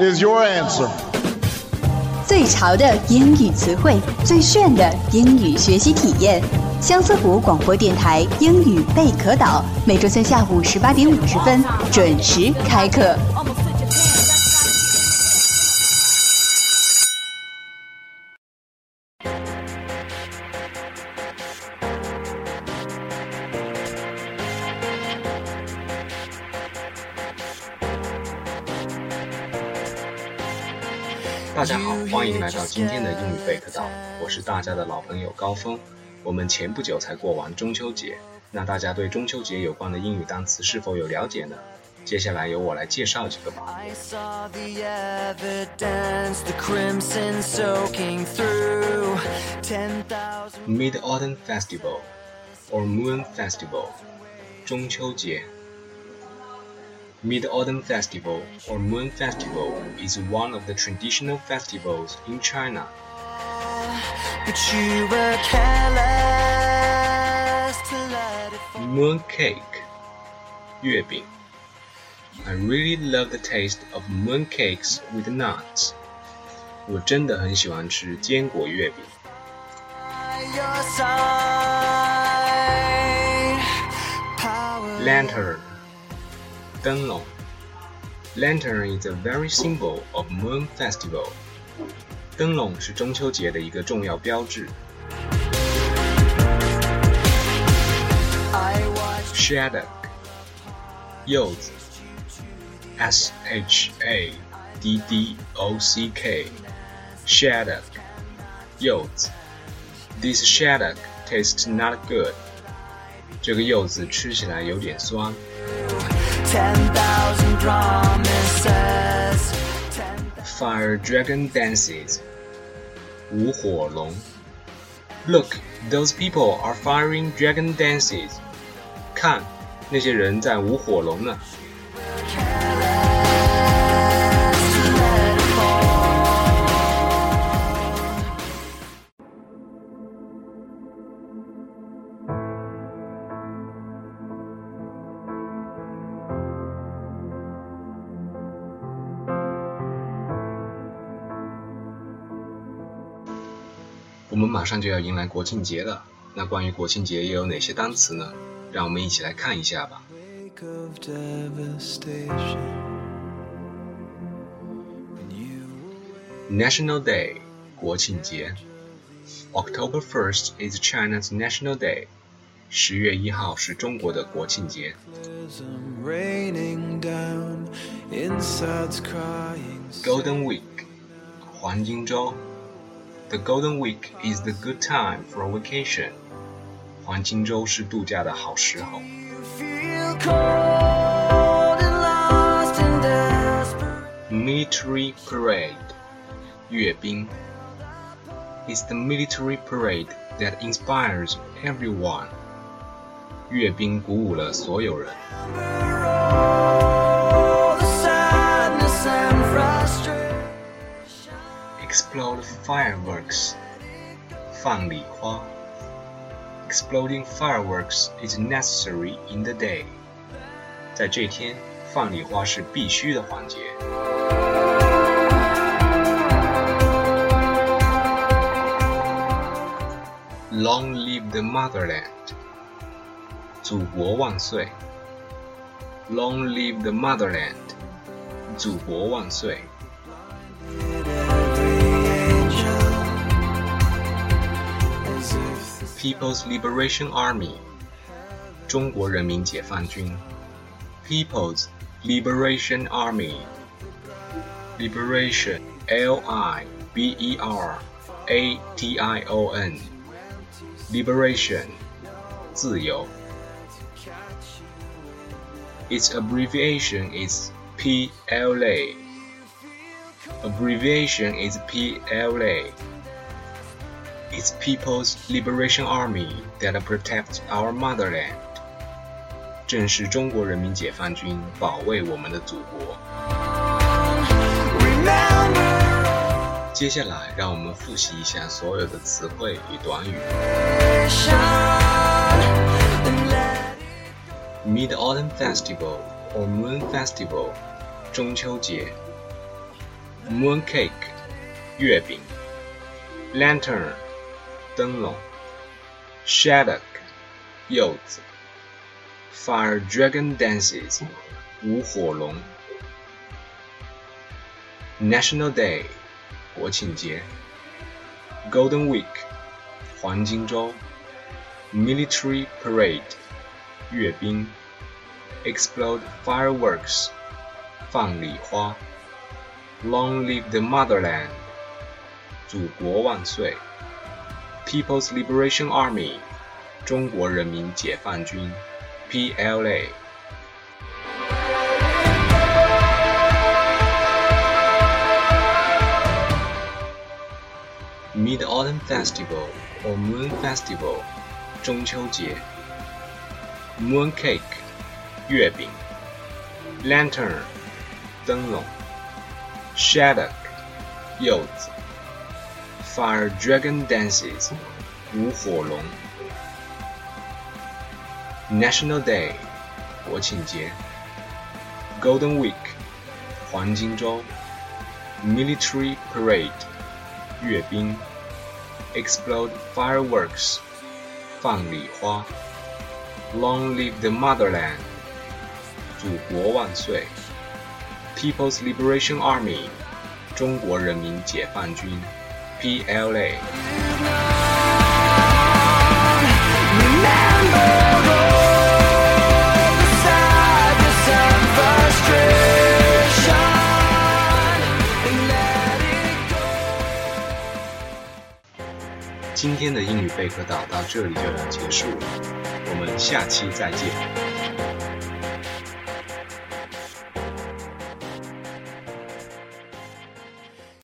Is your answer. 最潮的英语词汇，最炫的英语学习体验。相思湖广播电台英语贝壳岛，每周三下午十八点五十分准时开课。大家好，欢迎来到今天的英语贝壳岛，我是大家的老朋友高峰。我们前不久才过完中秋节，那大家对中秋节有关的英语单词是否有了解呢？接下来由我来介绍几个吧。I saw the evidence, the crimson soaking through ten thousand. Mid Autumn Festival or Moon Festival，中秋节。Mid Autumn Festival or Moon Festival is one of the traditional festivals in China. But you were careless to let it fall. Moon cake，月饼。I really love the taste of moon cakes with nuts。我真的很喜欢吃坚果月饼。 by your side. Power Lantern， 灯笼。Lantern is a very symbol of Moon Festival。灯笼是中秋节的一个重要标志。 I watched Shaddock，柚子。S H A D D O C K，shaddock，柚子。This shaddock tastes not good。这个柚子吃起来有点酸。 ten thousand promises. Ten Fire Dragon Dances，舞火龙。Look, those people are firing dragon dances。看，那些人在舞火龙呢。 马上就要迎来国庆节了，那关于国庆节又有哪些单词呢？让我们一起来看一下吧。 wake of devastation. And you National Day，国庆节。October 1st is China's National Day。十月一号是中国的国庆节。 am raining down, inside's crying. Golden Week，黄金周。 The Golden Week is the good time for a vacation。黄金周是度假的好时候。 Feel cold and lost and desperate. Military Parade，阅兵。It's the military parade that inspires everyone。阅兵鼓舞了所有人。 Explode fireworks，放礼花。Exploding fireworks is necessary in the day。在这天，放礼花是必须的环节。 Long live the motherland！祖国万岁！Long live the motherland！祖国万岁！ People's Liberation Army，中国人民解放军。People's Liberation Army，Liberation L I B E R A T I O N，Liberation，自由。Its abbreviation is PLA。 Abbreviation is PLA. It's People's Liberation Army that protects our motherland. 正是中国人民解放军保卫我们的祖国。接下来，让我们复习一下所有的词汇与短语。Mid Autumn Festival or Moon Festival，中秋节。Moon Cake，月饼。Lantern， 灯笼。Shaddock，柚子。Fire Dragon Dances，舞火龙。National Day，国庆节。Golden Week，黄金周。Military Parade，阅兵。Explode fireworks，放礼花。Long live the motherland，祖国万岁。 People's Liberation Army，中国人民解放军。PLA。Mid Autumn Festival or Moon Festival，中秋节。Moon Cake，月饼。Lantern，灯笼。Shaddock，柚子。 Fire Dragon Dances，舞火龙。National Day，国庆节。Golden Week，黄金周。Military Parade，阅兵。Explode fireworks，放礼花。Long live the motherland，祖国万岁。People's Liberation Army，中国人民解放军。 PLA。今天的英语贝壳岛到这里就要结束了，我们下期再见。